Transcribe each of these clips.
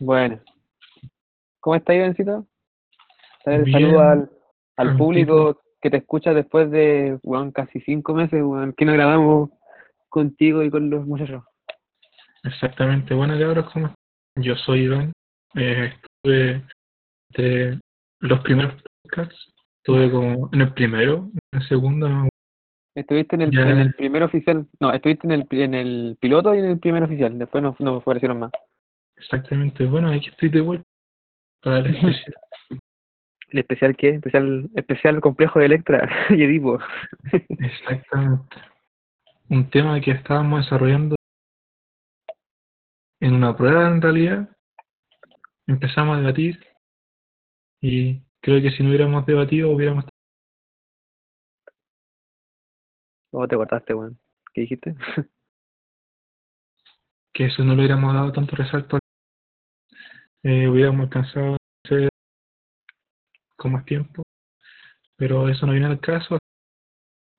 Bueno. ¿Cómo estás, Ivancito? Bien. Saludos al, público que te escucha después de, weón, casi cinco meses, weón, que no grabamos contigo y con los muchachos. Exactamente. Bueno, cabros, ¿cómo están? Yo soy Iván. Eh, estuve de los primeros podcasts. Estuve como en el primero, en el segundo. Estuviste en el, en el primer oficial, no, estuviste en el, en el piloto y en el primer oficial, después no, no aparecieron más. Exactamente. Bueno, aquí estoy de vuelta para el especial. ¿El especial qué? Especial, especial complejo de Electra y Edipo. Exactamente. Un tema que estábamos desarrollando en una prueba en realidad. Empezamos a debatir y creo que si no hubiéramos debatido hubiéramos ¿Cómo te cortaste, weón? ¿Qué dijiste? que eso no le hubiéramos dado tanto resalto, eh, hubiéramos alcanzado hacer con más tiempo, pero eso no viene al caso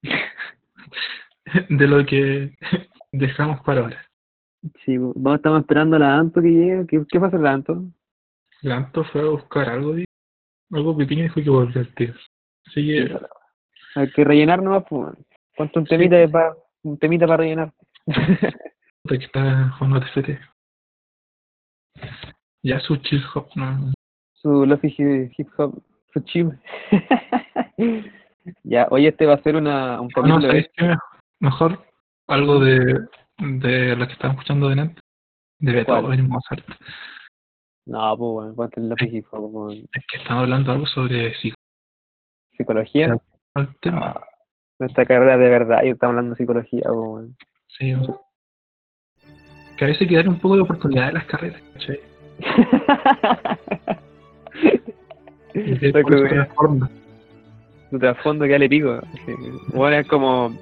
de lo que dejamos para ahora. Sí, vamos, estamos esperando a la Anto que llegue. ¿Qué, qué pasa la Anto? Lanto fue a buscar algo, algo pequeño y dijo que volvió al tío. Así que, Hay que rellenar nomás, pues. Ponte un temita de pa- un temita para rellenar. que está jugando TFT. Ya su chill hop, no. su lofi hi- hip hop, su chip. ya, hoy este va a ser una, un Ah, No, capítulo ¿sabes qué? Mejor algo de, de lo que estábamos escuchando. De ¿Cuál? Beethoven y Mozart. No, pues bueno, ponte el lofi hip hop. Es que estamos hablando algo sobre psico- psicología. el tema. Ah, nuestra carrera de verdad, y estamos hablando de psicología. Sí, que a veces hay que dar un poco de oportunidad a las carreras, ¿cachai? Y forma. trasfondo que le pico. Bueno, es como.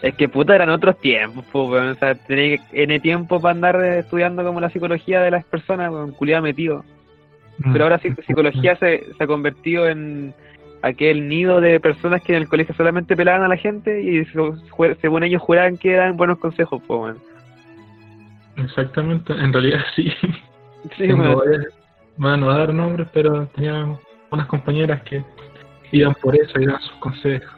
Es que puta eran otros tiempos, pues. O sea, tenía que- N tiempo para andar estudiando como la psicología de las personas, weón, culiado metido. Pero ahora sí, psicología se, se ha convertido en aquel nido de personas que en el colegio solamente pelaban a la gente y según ellos juraban que eran buenos consejos, pues. Exactamente, en realidad sí. Sí, weón. varias- bueno, a dar nombres, pero tenía unas compañeras que iban por eso y daban sus consejos.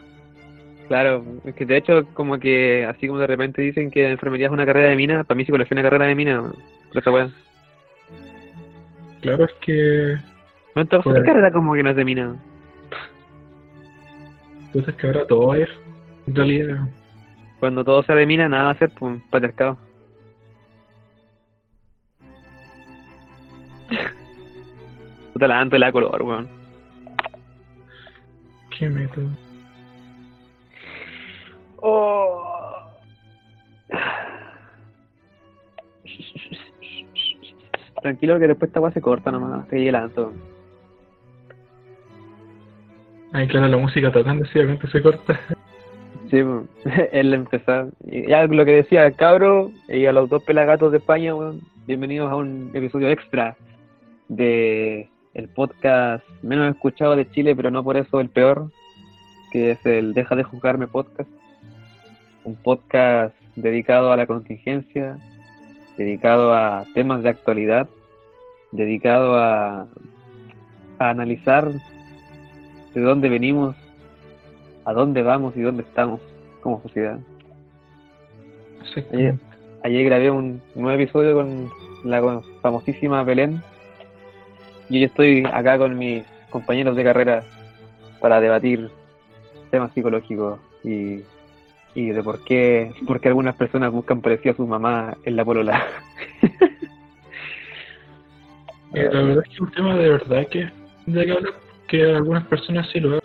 Claro, es que de hecho, como que así como de repente dicen que enfermería es una carrera de mina, para mí psicología es una carrera de mina, esa. Claro, es que No, entonces, Pues- ¿qué carrera como que no es de mina? Entonces que ahora todo es, en realidad, Cuando todo sea de mina, nada va a ser, pues, patriarcado. Puta la Anto y la color, weón. ¿qué método? Oh. Tranquilo que después esta weá se corta nomás, que llegue la Anto. Ay, claro, la música tocando, sí, obviamente se corta. Sí, él empezó. Ya lo que decía, cabro, y a los dos pelagatos de España, bienvenidos a un episodio extra de el podcast menos escuchado de Chile, pero no por eso el peor, que es el Deja de Juzgarme podcast. Un podcast dedicado a la contingencia, dedicado a temas de actualidad, dedicado a, a analizar de dónde venimos, a dónde vamos y dónde estamos como sociedad. Ayer grabé un nuevo episodio con la famosísima Belén y hoy estoy acá con mis compañeros de carrera para debatir temas psicológicos y, y de por qué, por qué algunas personas buscan parecido a su mamá en la polola. Eh, la verdad es que un tema de verdad que de que hablar, que algunas personas sí lo hacen.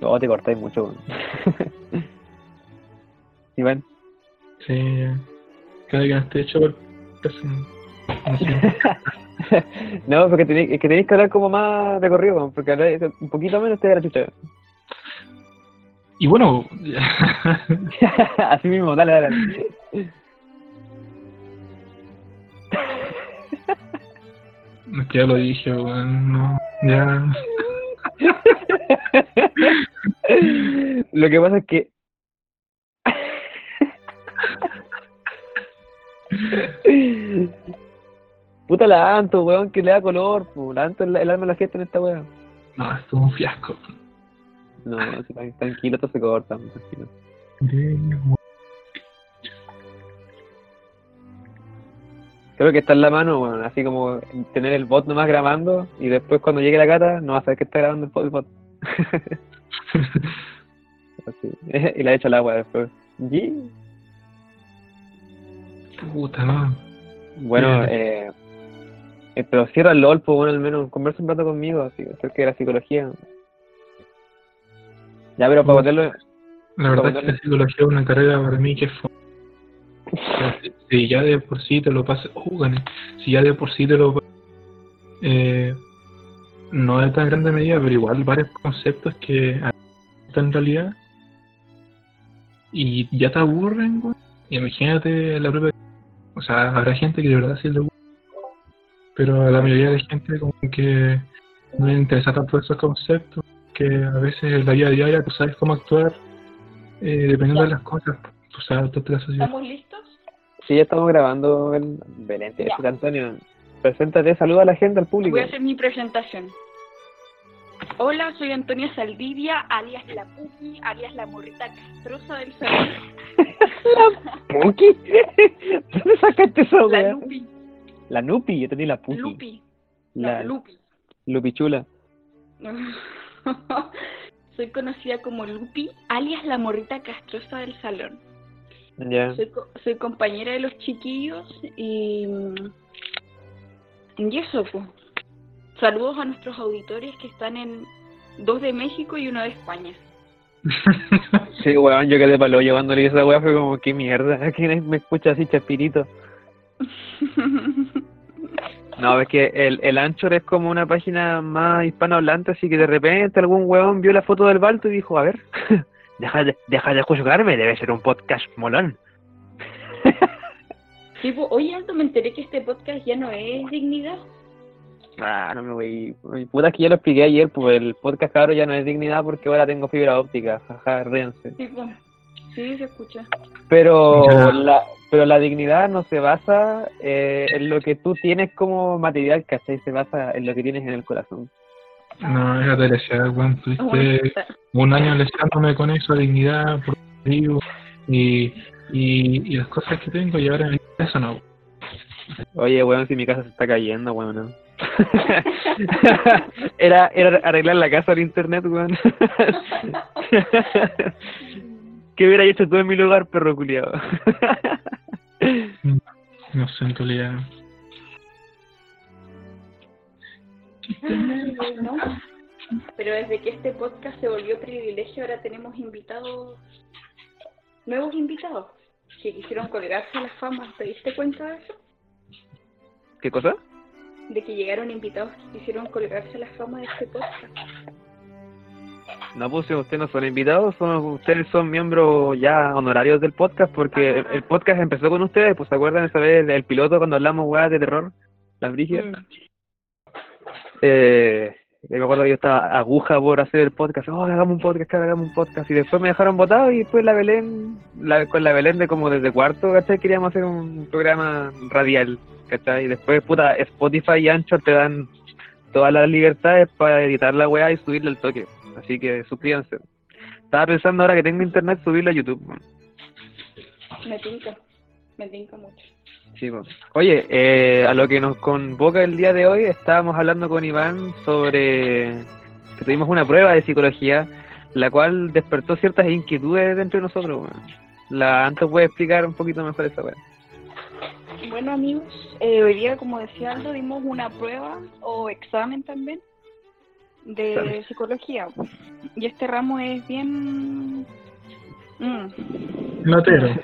No, te cortáis mucho. Iván, Sí, cada que no esté hecho por person- no sé. no, porque tenéis, es que tenéis que hablar como más de corrido, porque un poquito menos te da la chucha. Y bueno, Así mismo, dale, dale. Ya lo dije, weón, no, ya. Lo que pasa es que Puta la Anto, weón, que le da color, pu. La Anto es el alma de la fiesta en esta weá. No, esto es un fiasco. No, tranquilo, todo se corta, tranquilo. Creo que está en la mano, weón, así como tener el bot nomás grabando y después cuando llegue la gata no va a saber que está grabando el bot. Así. y la echa al agua después. Yi. Puta, no. Bueno, eh, eh, pero cierra el LOL, pues bueno, al menos conversa un rato conmigo, así, acerca de la psicología. Ya, pero para ponerlo, La verdad es que la psicología es una carrera para mí que es si- ya de por sí te lo pasas, oh, gané. si ya de por sí te lo eh, no es tan grande medida, pero igual varios conceptos que están en realidad y ya te aburren. Imagínate la propia, o sea, habrá gente que de verdad sí le gusta, pero la mayoría de gente como que no le interesa tanto esos conceptos, que a veces en la vida diaria tú sabes cómo actuar eh, dependiendo de las cosas, tú sabes, tú te las asocias. ¿Estamos listos? sí, ya estamos grabando el Belén, te Ya. decía, Antonio. Preséntate, saluda a la gente, al público. Voy a hacer mi presentación. Hola, soy Antonia Saldivia, alias La Puki, alias La Morrita Castrosa del Salón. ¿Puki? ¿Dónde sacaste eso, La? Lupi. La Nupi, yo tenía la Puki. Lupi. La La Lupi. Lupichula. soy conocida como Lupi, alias La Morrita Castrosa del Salón. Soy, soy compañera de los chiquillos y. Y eso, pues. Saludos a nuestros auditores que están en dos de México y uno de España. Sí, weón, yo quedé palo llevándole esa weá, fue como, qué mierda, ¿quién me escucha así, chapirito? No, es que el, el Anchor es como una página más hispanohablante, así que de repente algún weón vio la foto del Balto y dijo, a ver, deja de, deja de juzgarme, debe ser un podcast molón. Sí, pues, oye, Alto, me enteré que este podcast ya no es dignidad. Ah, no me voy. Puta, es que ya lo expliqué ayer, pues el podcast cabrón ya no es dignidad porque ahora tengo fibra óptica, jaja, ríense. Sí, pues. Sí, se escucha. Pero la, pero la dignidad no se basa eh, en lo que tú tienes como material, ¿cachai? Se basa en lo que tienes en el corazón. No, era deseada, weón. Tuviste un año lesionándome con eso, dignidad, por vivo y, y, y las cosas que tengo y ahora eso no. Oye, weón, si mi casa se está cayendo, weón. ¿no? era, era arreglar la casa al internet, weón. ¿Qué hubiera hecho tú en mi lugar, perro culiado? No sé, en realidad. ¿No? Pero desde que este podcast se volvió privilegio, ahora tenemos invitados, nuevos invitados, que quisieron colgarse a la fama. ¿Te diste cuenta de eso? ¿Qué cosa? De que llegaron invitados que quisieron colgarse a la fama de este podcast. No, pues si ustedes no son invitados, son, ustedes son miembros ya honorarios del podcast, porque el, el podcast empezó con ustedes, pues ¿se acuerdan esa vez del piloto cuando hablamos weas de terror? Las brigias. Mm. Eh, me acuerdo que yo estaba aguja por hacer el podcast, oh, hagamos un podcast, hagamos un podcast, y después me dejaron votado y después la Belén, la, con la Belén de como desde cuarto, ¿cachai? Queríamos hacer un programa radial, ¿cachai? Y después, puta, Spotify y Anchor te dan todas las libertades para editar la weá y subirle al toque. Así que suscríbanse. Estaba pensando ahora que tengo internet subirlo a YouTube. Me tinca, me tinca mucho. Sí. Oye, eh, a lo que nos convoca el día de hoy, estábamos hablando con Iván sobre que tuvimos una prueba de psicología, la cual despertó ciertas inquietudes dentro de nosotros. weón. La Anto puede explicar un poquito mejor esa weá. Bueno amigos, eh, hoy día como decía Aldo dimos una prueba o examen también de psicología y este ramo es bien... mm. Latero.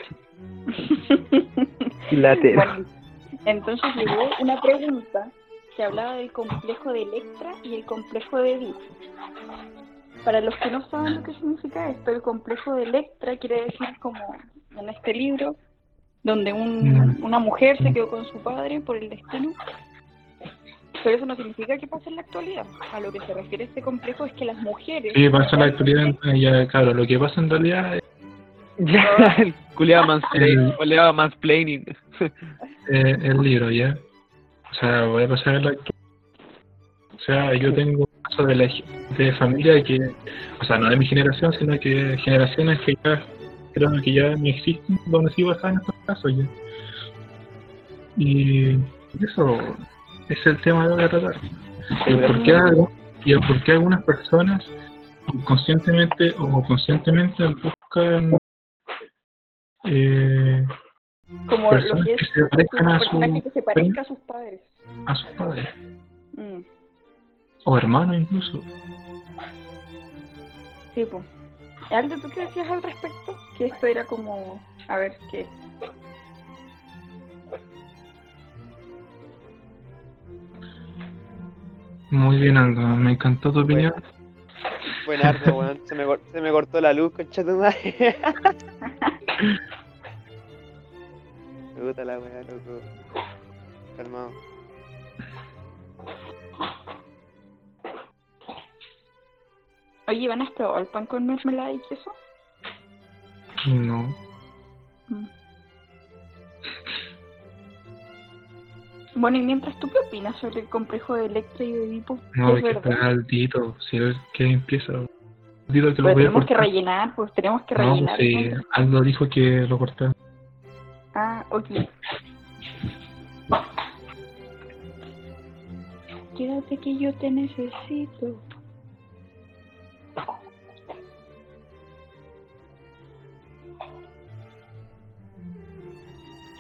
Latero. Bueno, entonces llegó una pregunta que hablaba del complejo de Electra y el complejo de Edith. Para los que no saben lo que significa esto, el complejo de Electra quiere decir como en este libro, donde un- Mm. una mujer se quedó con su padre por el destino. Pero eso no significa que pase en la actualidad. A lo que se refiere este complejo es que las mujeres... Sí, pasa la actualidad, ya, claro, lo que pasa en realidad es Ya, el culiado mansplaining. El- O le daba mansplaining. Eh, el libro, ¿ya? O sea, voy a pasar a la. O sea, yo tengo un caso de, la, de familia que, o sea, no de mi generación, sino que generaciones que ya creo que ya ni existen, donde sí pasaban estos casos ya. Y eso es el tema que voy a tratar. El por qué, y el por qué algunas personas conscientemente o conscientemente buscan eh, Como lo personas que que es se parezcan a su que se parezca a sus padres. a sus padres Mm, o hermanos incluso. sí, pues. Aldo, ¿tú qué decías al respecto? Que esto era como... A ver, ¿qué? Muy bien, Aldo, me encantó tu opinión. Buen arte, weón. Se me, cor- se me cortó la luz, concha tu madre. me gusta la weá, loco. Calmado. Oye, ¿van a probar el pan con mermelada y queso? No, Bueno, y mientras, ¿tú qué opinas sobre el complejo de Electra y de Edipo? no, hay ¿Es que verdad? esperar al Dito, si es que empieza. Dito que lo Pero voy a tenemos que cortar. rellenar, pues tenemos que No, pues rellenar. sí. Aldo dijo que lo cortara. Ah, ok. Quédate que yo te necesito.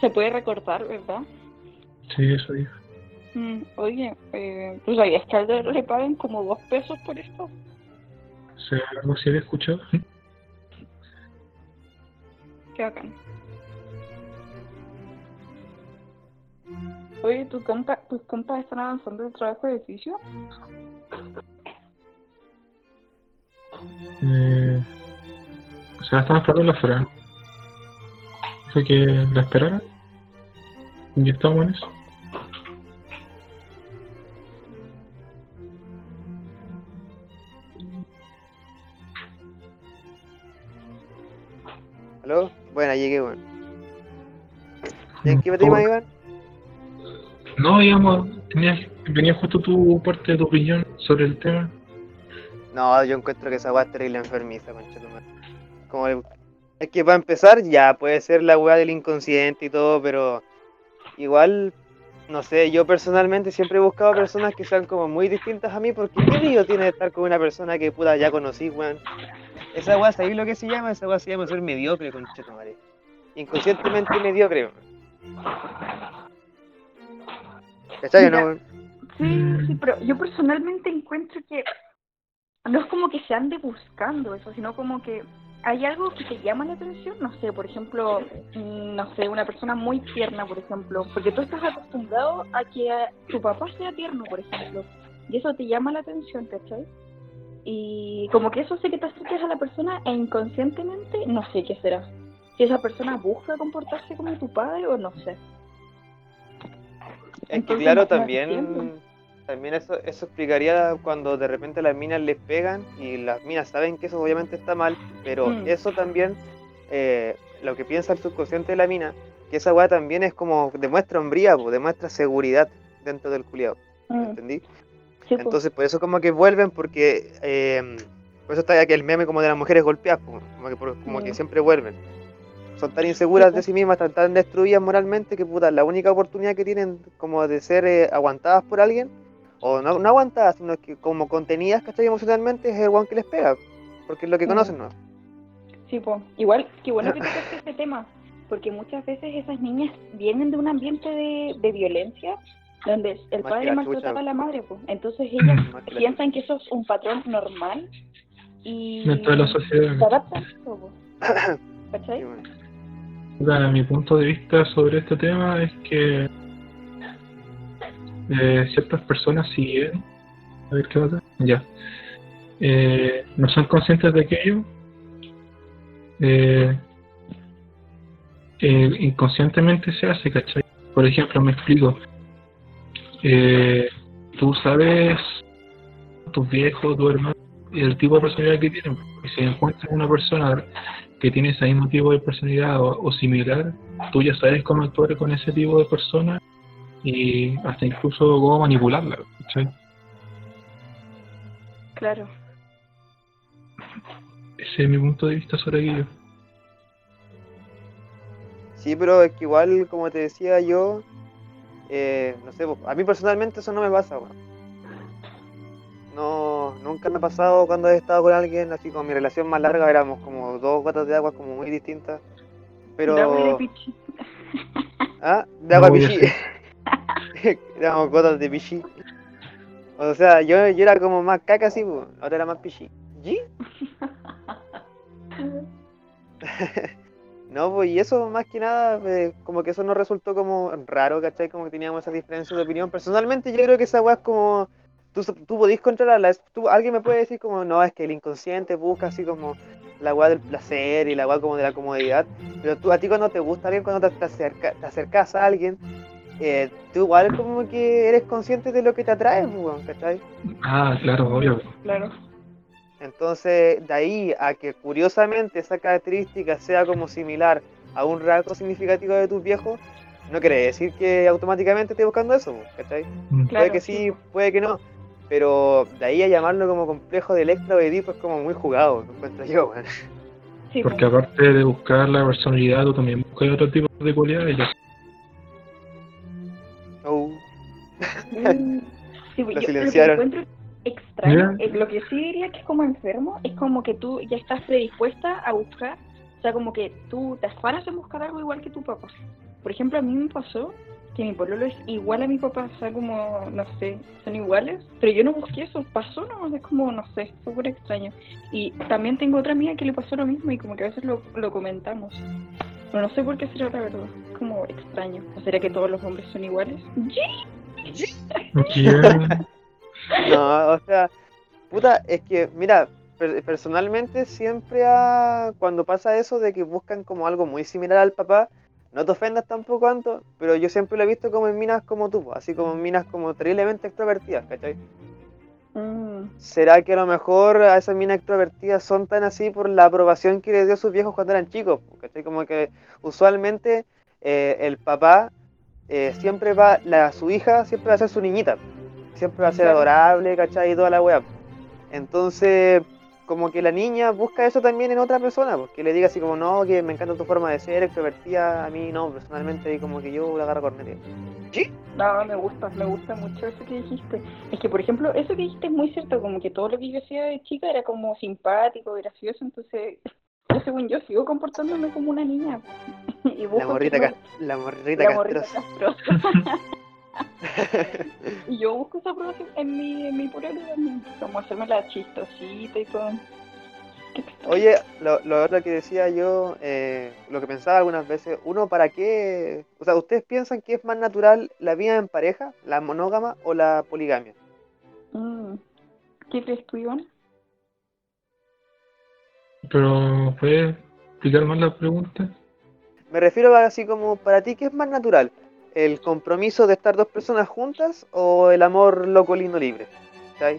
Se puede recortar, ¿verdad? Sí, eso dijo. Mm, oye, eh, ¿tú sabías que a Aldo le pagan como dos pesos por esto? ¿Se algo así había escuchado? Qué bacán. Oye, ¿tu compa, ¿tus compas están avanzando en el trabajo de edificio? Eh, o sea, están esperando la fuera. Dijo que la esperaran. Y estamos en eso. Llegué, weón. ¿Y en qué tema, Iván? No, digamos, tenías, venía justo tu parte de tu opinión sobre el tema. No, yo encuentro que esa weá es terrible enfermiza, concha tu madre. Como el- Es que para empezar, ya puede ser la weá del inconsciente y todo, pero igual, no sé, yo personalmente siempre he buscado personas que sean como muy distintas a mí, porque ¿qué lío tiene de estar con una persona que puta ya conocí, weón? Esa weá, ¿sabéis lo que se llama? Esa weá se llama ser mediocre, concha tu madre. Inconscientemente mediocre, weón. ¿Cachai o no, weón? Sí, sí, pero yo personalmente encuentro que no es como que se ande buscando eso, sino como que hay algo que te llama la atención, no sé, por ejemplo, mm, no sé, una persona muy tierna, por ejemplo, porque tú estás acostumbrado a que tu papá sea tierno, por ejemplo, y eso te llama la atención, ¿cachai? Y como que eso hace que te acerques a la persona e inconscientemente no sé qué será. Si esa persona busca comportarse como tu padre o no sé. Es que Entonces, claro, también. También eso, eso explicaría cuando de repente las minas les pegan y las minas saben que eso obviamente está mal, pero Mm. eso también, eh, lo que piensa el subconsciente de la mina, que esa weá también es como, demuestra hombría, po, demuestra seguridad dentro del culiado, Mm, ¿entendí? sí. Entonces por eso como que vuelven porque, eh, por eso está aquí el meme como de las mujeres golpeadas, po, como que, por- como que Mm. siempre vuelven. Son tan inseguras de sí mismas, están tan destruidas moralmente que puta, la única oportunidad que tienen como de ser eh, aguantadas por alguien, o no, no aguantadas, sino que como contenidas, ¿cachai? Emocionalmente es el one que les pega, porque es lo que conocen, ¿no? Sí, po. igual, qué bueno que tocaste este tema, porque muchas veces esas niñas vienen de un ambiente de, de violencia donde el Más que padre maltrataba a la madre, pues. Entonces ellas piensan que eso es un patrón normal y Dentro de la sociedad. se adaptan. ¿cachai? Bueno. Mi punto de vista sobre este tema es que eh, ciertas personas siguen. A ver qué pasa ya. Eh, no son conscientes de aquello. Eh, eh, inconscientemente se hace ¿cachai? por ejemplo me explico. Eh, tú sabes tus viejos tu hermano el tipo de personalidad que tienen. Y si encuentras una persona que tiene ese mismo tipo de personalidad o, o similar, tú ya sabes cómo actuar con ese tipo de persona y hasta incluso cómo manipularla. ¿cachai? Claro. Ese es mi punto de vista sobre aquello. Sí, pero es que igual, como te decía yo, eh, no sé, a mí personalmente eso no me pasa. No, nunca me ha pasado cuando he estado con alguien, así con mi relación más larga, éramos como dos gotas de agua como muy distintas. Pero... De agua y de pichi. ¿Ah? De agua No pichi. éramos gotas de pichi. O sea, yo, yo era como más caca así, pues, ahora era más pichi. ¿Y? No, pues y eso más que nada, eh, como que eso nos resultó como raro, ¿cachai? Como que teníamos esa diferencia de opinión. Personalmente yo creo que esa weá es como, tú, tú podís controlarla, tú, alguien me puede decir como, no, es que el inconsciente busca así como la weá del placer y la weá como de la comodidad, pero tú a ti cuando te gusta alguien, cuando te, te, acerca- te acercas a alguien, eh, tú igual como que eres consciente de lo que te atrae, pues, weón, ¿cachai? Ah, claro, obvio. Claro. Entonces, de ahí a que curiosamente esa característica sea como similar a un rasgo significativo de tus viejos, no quiere decir que automáticamente estés buscando eso, po, ¿cachai? Mm. Claro, puede que sí, puede que no, pero de ahí a llamarlo como complejo de Electra o Edipo es como muy jugado, lo encuentro yo, weón. Sí, Porque pues. aparte de buscar la personalidad, tú también buscas otro tipo de cualidades. Sí, pues, Lo yo silenciaron. Lo que encuentro extraño, Mira. eh, lo que sí diría que es como enfermo, es como que tú ya estás predispuesta a buscar, o sea, como que tú te afanas en buscar algo igual que tu papá. Por ejemplo, a mí me pasó que mi pololo es igual a mi papá, o sea, como, no sé, son iguales, pero yo no busqué eso, pasó, no, es como, no sé, súper extraño. Y también tengo otra amiga que le pasó lo mismo y como que a veces lo, lo comentamos. Pero no sé por qué será la verdad, es como extraño. ¿O será que todos los hombres son iguales? No, o sea, puta, es que, mira, per- personalmente siempre cuando pasa eso de que buscan como algo muy similar al papá, no te ofendas tampoco, Anto, pero yo siempre lo he visto como en minas como tú, así como en minas como terriblemente extrovertidas, ¿cachai? Mm, ¿Será que a lo mejor a esas minas extrovertidas son tan así por la aprobación que les dio a sus viejos cuando eran chicos? ¿Cachai? Como que usualmente eh, el papá eh, siempre va, la, su hija siempre va a ser su niñita, siempre va a ser adorable, ¿cachai? Y toda la wea. Entonces, como que la niña busca eso también en otra persona, porque le diga así como, no, que me encanta tu forma de ser, extrovertida, a mí no, personalmente, y como que yo la agarro corneta. No, me gusta, me gusta mucho eso que dijiste. Es que, por ejemplo, eso que dijiste es muy cierto, como que todo lo que yo hacía de chica era como simpático, gracioso, entonces yo según yo sigo comportándome como una niña. y La morrita, la morrita la morrita y yo busco esa aprobación en mi, en mi también, como hacerme la chistosita y todo. Oye, lo, lo otro que decía yo, eh, lo que pensaba algunas veces, uno para qué, o sea, ¿ustedes piensan que es más natural la vida en pareja, la monógama o la poligamia? Mm. ¿Qué crees tú, Iván? Pero, ¿puedes explicar más la pregunta? Me refiero a así como, para ti, ¿qué es más natural? ¿El compromiso de estar dos personas juntas o el amor loco, lindo, libre? ¿Cachai?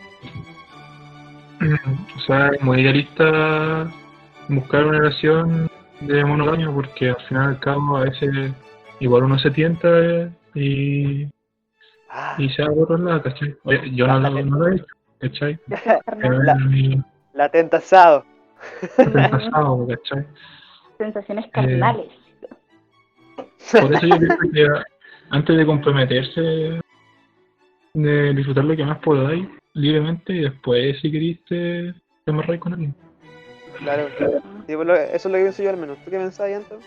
O sea, es muy idealista buscar una relación de monogamia porque al final y al cabo a veces igual uno se tienta eh, y, Ah, y se va por otro lado, ¿cachai? Oye, yo no, lo- no lo he hecho, ¿cachai? La- mi la tentasado. ¿cachai? Sensaciones carnales. Por eso yo pienso que antes de comprometerse, de disfrutar lo que más podáis libremente y después si queréis te, te amarráis con alguien. Claro, Sí, pues lo- eso es lo que pienso yo al menos. ¿Tú qué pensás, Anto?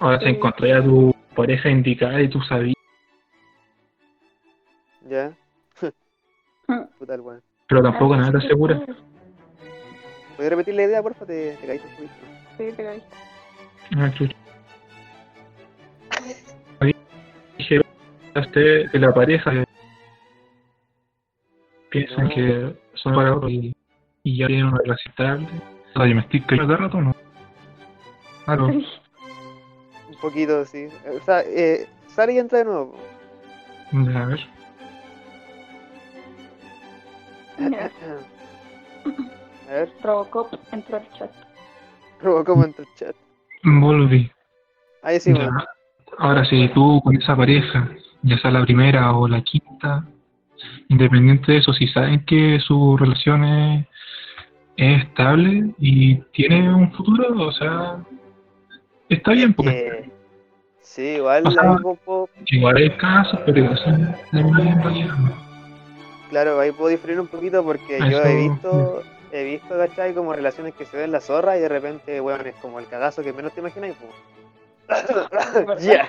Ahora si Sí. encontráis a tu pareja indicada y tú sabías, Ya, puta el weón. pero tampoco nada te asegura. ¿Puedes repetir la idea, porfa? Te, te caíste un poquito. Sí, te caíste. Ah, chucha. Hablaste de la pareja que piensan No. que son para otro y, y ya tienen una relación estable. O sea, yo me estoy cayendo cada rato, ¿no? Claro, Un poquito, sí. O sea, eh, sale y entra de nuevo. a ver. A ver. Robocop entró al chat. Robó como en tu chat. Volví. Ahí sí, Ya. weón. Ahora, si tú con esa pareja, ya sea la primera o la quinta, independiente de eso, si saben que su relación es, es estable y tiene un futuro, o sea, está bien, porque Eh, sí, igual O sea, igual hay casos, pero igual son en realidad. claro, ahí puedo diferir un poquito porque yo he visto, he visto, ¿cachai? Como relaciones que se ven la zorra y de repente, weón, es como el cagazo que menos te imaginas. pues. Ya.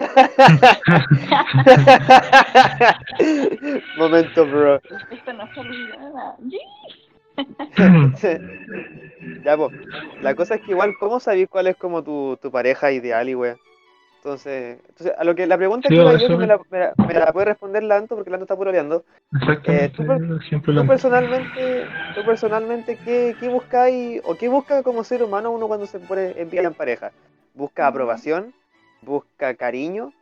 Momento, bro. Esto no ya, pues. La cosa es que igual, ¿cómo sabís cuál es como tu, tu pareja ideal y weón? Entonces, entonces, a lo que la pregunta Sí, que yo, que me es. la, me, la, me la puede responder Lanto, porque Lanto está puroleando. Exactamente, Eh, tú per- siempre Tú personalmente, tú personalmente, ¿qué, qué buscáis o qué busca como ser humano uno cuando se pone en en pareja? ¿Busca aprobación? ¿Busca cariño?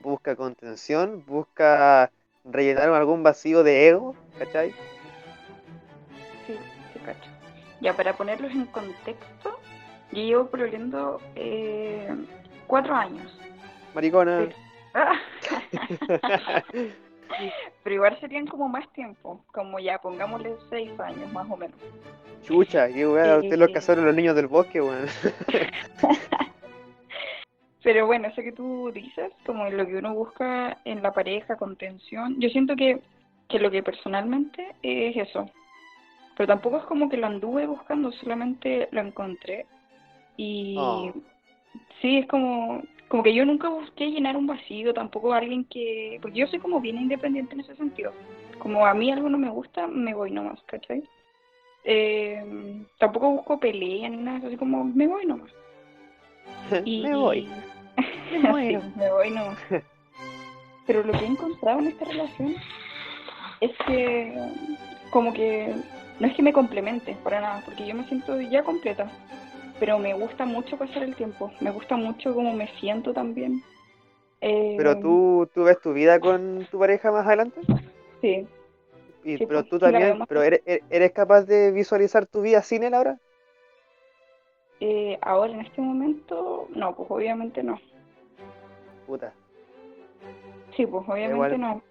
¿Busca contención? ¿Busca rellenar algún vacío de ego? ¿Cachai? Sí, sí, cacho. Ya, para ponerlos en contexto, yo llevo pololeando eh, cuatro años. Maricona. Ah. Pero igual serían como más tiempo, como ya, pongámosle seis años más o menos. Chucha, qué weá, Sí, usted los sí. casaron los niños del bosque, weón. Pero bueno, eso que tú dices, como lo que uno busca en la pareja, contención, yo siento que, que lo que personalmente es eso. Pero tampoco es como que lo anduve buscando, solamente lo encontré. Y Oh. sí, es como, como que yo nunca busqué llenar un vacío, tampoco alguien que... Porque yo soy como bien independiente en ese sentido. Como a mí algo no me gusta, me voy nomás, ¿cachai? Eh, tampoco busco pelea ni nada, así como me voy nomás. Y, Me voy. Sí, me voy no. Pero lo que he encontrado en esta relación es que como que no es que me complemente para nada, porque yo me siento ya completa, pero me gusta mucho pasar el tiempo, me gusta mucho cómo me siento también. Eh, Pero tú, tú ves tu vida con tu pareja más adelante. Sí, Y, Sí, pero pues, tú también, pero eres- eres capaz de visualizar tu vida sin él ahora. Eh, ahora en este momento, no, pues obviamente no. Puta. Sí, pues obviamente Igual. no.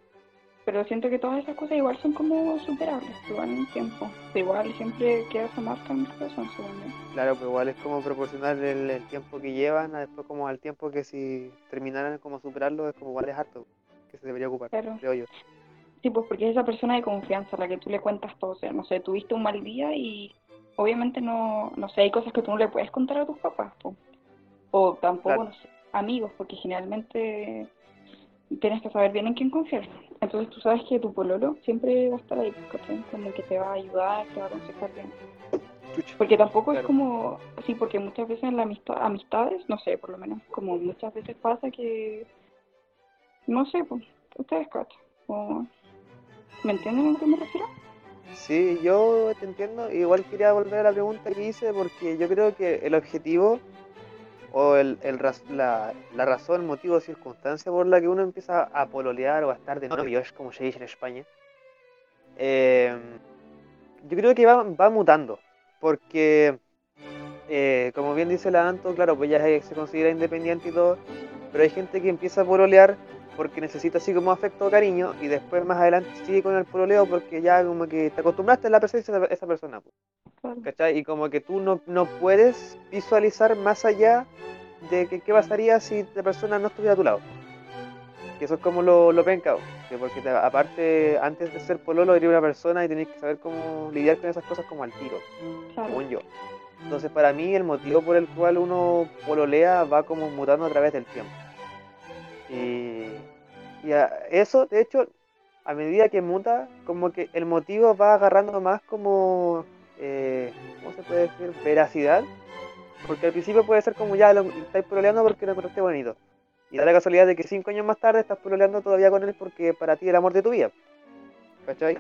Pero siento que todas esas cosas igual son como superables, igual en el tiempo. Igual siempre queda esa marca en mi corazón, según yo. Claro, pero igual es como proporcional el, el tiempo que llevan a después como al tiempo que si terminaran como superarlo es como igual es harto que se debería ocupar, Claro. creo yo. Sí, pues porque es esa persona de confianza a la que tú le cuentas todo. O sea, no sé, tuviste un mal día y obviamente no, no sé, hay cosas que tú no le puedes contar a tus papás. po. O tampoco, Claro. no sé, amigos, porque generalmente tienes que saber bien en quién confiar. Entonces tú sabes que tu pololo siempre va a estar ahí, ¿cachai? Como que te va a ayudar, te va a aconsejar bien. Porque tampoco es como, sí, porque muchas veces en la amistad, amistades, no sé, por lo menos, como muchas veces pasa que, no sé, pues, ustedes cachan, ¿me entienden a lo que me refiero? Sí, yo te entiendo. Igual quería volver a la pregunta que hice porque yo creo que el objetivo o el, el la, la razón, motivo, circunstancia por la que uno empieza a pololear o a estar de novios, como se dice en España, eh, yo creo que va, va mutando. Porque, eh, como bien dice la Anto, claro, pues ya se considera independiente y todo, pero hay gente que empieza a pololear porque necesita así como afecto o cariño y después más adelante sigue con el pololeo porque ya como que te acostumbraste a la presencia de esa- persona. ¿Cachai? Y como que tú no, no puedes visualizar más allá de que qué pasaría si la persona no estuviera a tu lado. Que eso es como lo, lo penca, po, que porque te- aparte, antes de ser pololo, eres una persona y tenés que saber cómo lidiar con esas cosas como al tiro, Claro. según yo. Entonces, para mí, el motivo por el cual uno pololea va como mutando a través del tiempo. Y, y a- eso, de hecho, a medida que muta, como que el motivo va agarrando más como, eh, ¿cómo se puede decir? Veracidad. Porque al principio puede ser como ya, lo, estáis pololeando porque lo encontraste bonito. Y da la casualidad de que cinco años más tarde estás pololeando todavía con él porque para ti es el amor de tu vida. ¿Cachai?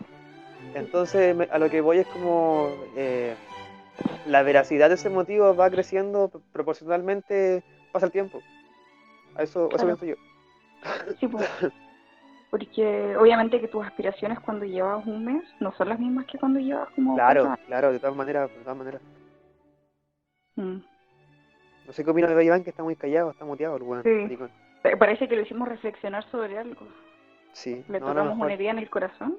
Entonces, me- a lo que voy es como eh, la veracidad de ese motivo va creciendo proporcionalmente, pasa el tiempo. A eso, eso Claro. pienso yo. Sí, pues. Porque obviamente que tus aspiraciones cuando llevas un mes no son las mismas que cuando llevas como Claro, claro, de todas maneras, de todas maneras. Mm. No sé qué opina de Iván, que está muy callado, está muteado el weón. Sí. Eh, Parece que lo hicimos reflexionar sobre algo. Sí, Le no, tocamos una herida en el corazón.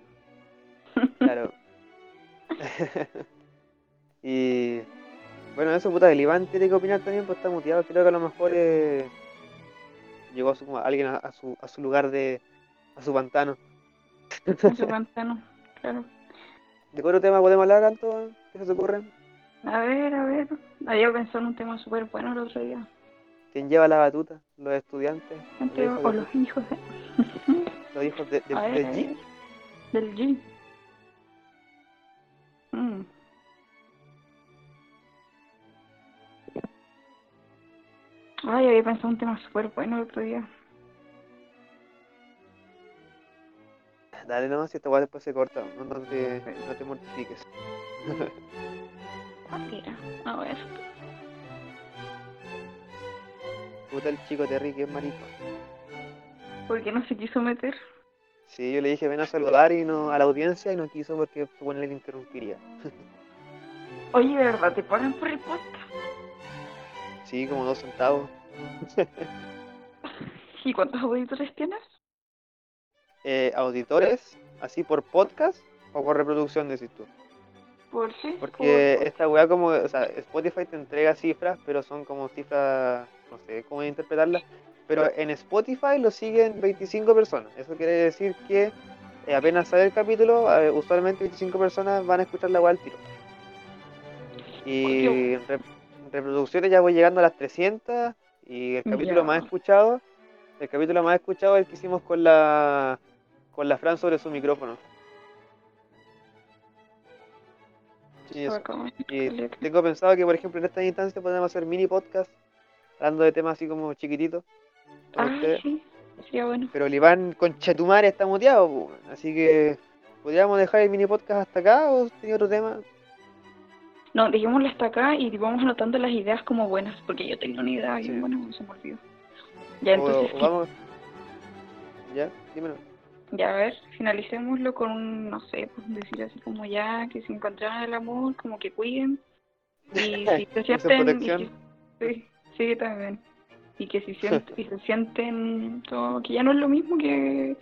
Claro. y bueno, eso puta, el Iván tiene que opinar también, pues está muteado. Creo que a lo mejor eh, llegó a su, alguien a, a su, a su lugar de. a su pantano. En su pantano. Claro. ¿De qué otro tema podemos hablar, Anto? ¿Qué se te ocurre? A ver, a ver. Había pensado en un tema súper bueno el otro día. ¿Quién lleva la batuta? ¿Los estudiantes? Hijos o de- los hijos de... ¿Los hijos de, de, A ver, de a G? Del G. Ay, había pensado un tema súper bueno el otro día. Dale nomás, si esta weá después se corta. No, no te, no te mortifiques. A ver. Puta el chico Terry que es marico. ¿Por qué no se quiso meter? Sí, yo le dije ven a saludar y no a la audiencia y no quiso porque supone le interrumpiría. Oye, ¿de verdad te pagan por el podcast? Sí, como dos centavos. ¿Y cuántos auditores tienes? Eh, auditores, así por podcast o por reproducción, decís tú. ¿Por qué? Porque esta weá como, o sea, Spotify te entrega cifras, pero son como cifras, no sé cómo interpretarlas, pero en Spotify lo siguen 25 personas. Eso quiere decir que eh, apenas sale el capítulo, eh, usualmente 25 personas van a escuchar la weá al tiro. Y en reproducciones ya voy llegando a las 300 y el capítulo Ya. más escuchado, el capítulo más escuchado es el que hicimos con la con la Fran sobre su micrófono. Eso. Y tengo pensado que, por ejemplo, en esta instancia podemos hacer mini podcast hablando de temas así como chiquititos. Ah, ustedes. sí. Sería bueno. Pero el Iván con Chetumare está muteado, así que podríamos dejar el mini podcast hasta acá o tenía otro tema. No, dejémoslo hasta acá y vamos anotando las ideas como buenas, porque yo tengo una idea Sí. buena, se me olvidó. Ya, entonces, o vamos. Ya, dímelo. ya a ver, finalicémoslo con un, no sé, pues decir así como ya, que si encontraran el amor, como que cuiden. Y si se sienten... y si- sí, sí, también. Y que si sienten, y se sienten todo, que ya no es lo mismo que...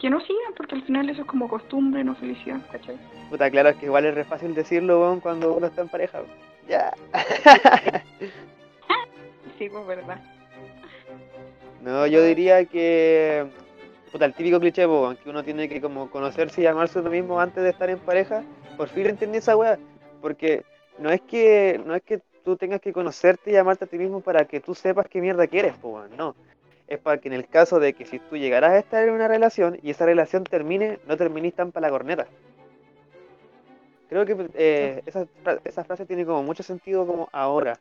Que no sigan, porque al final eso es como costumbre, no felicidad, ¿cachai? Puta, claro, es que igual es re fácil decirlo, weón, cuando uno está en pareja. weón. Ya. Sí, pues verdad. No, yo diría que. Puta, el típico cliché, weón, que uno tiene que como conocerse y llamarse uno mismo antes de estar en pareja. Por fin entendí esa weá. Porque no es que no es que tú tengas que conocerte y llamarte a ti mismo para que tú sepas qué mierda quieres, weón, no. Es para que en el caso de que si tú llegarás a estar en una relación y esa relación termine, no terminís tan para la corneta. Creo que eh, esa, esa frase tiene como mucho sentido como ahora.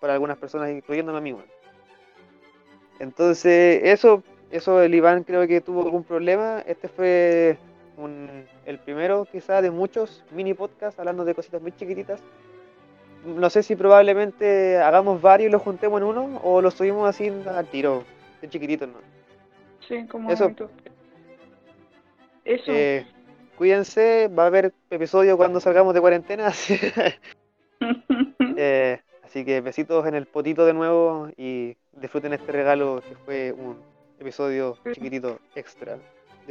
Para algunas personas, incluyéndome a mí, weón. Entonces, eso, eso el Iván creo que tuvo algún problema. Este fue un- el primero quizá de muchos mini podcasts hablando de cositas muy chiquititas. No sé si probablemente hagamos varios y los juntemos en uno o los subimos así al tiro, de chiquititos, ¿no? Sí, como Eso. Eso. Eh, cuídense, va a haber episodio cuando salgamos de cuarentena. así- eh, así que besitos en el potito de nuevo y disfruten este regalo que fue un episodio chiquitito extra.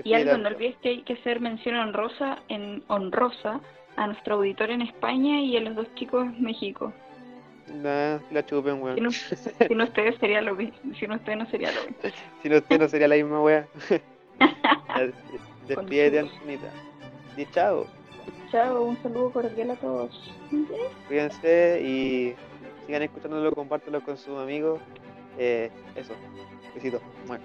y algo, no olvides que hay que hacer mención honrosa, en honrosa a nuestro auditor en España y a los dos chicos en México. Nah, la chupen, Si weón. no, si no ustedes sería lo mismo. Si no ustedes no sería lo mismo. Si no, usted no sería la misma. Ya, Despídete, Antonita. Y chao. Chao, un saludo cordial a todos. Cuídense y sigan escuchándolo, compártelo con sus amigos. Eh, eso. Besitos. Bueno.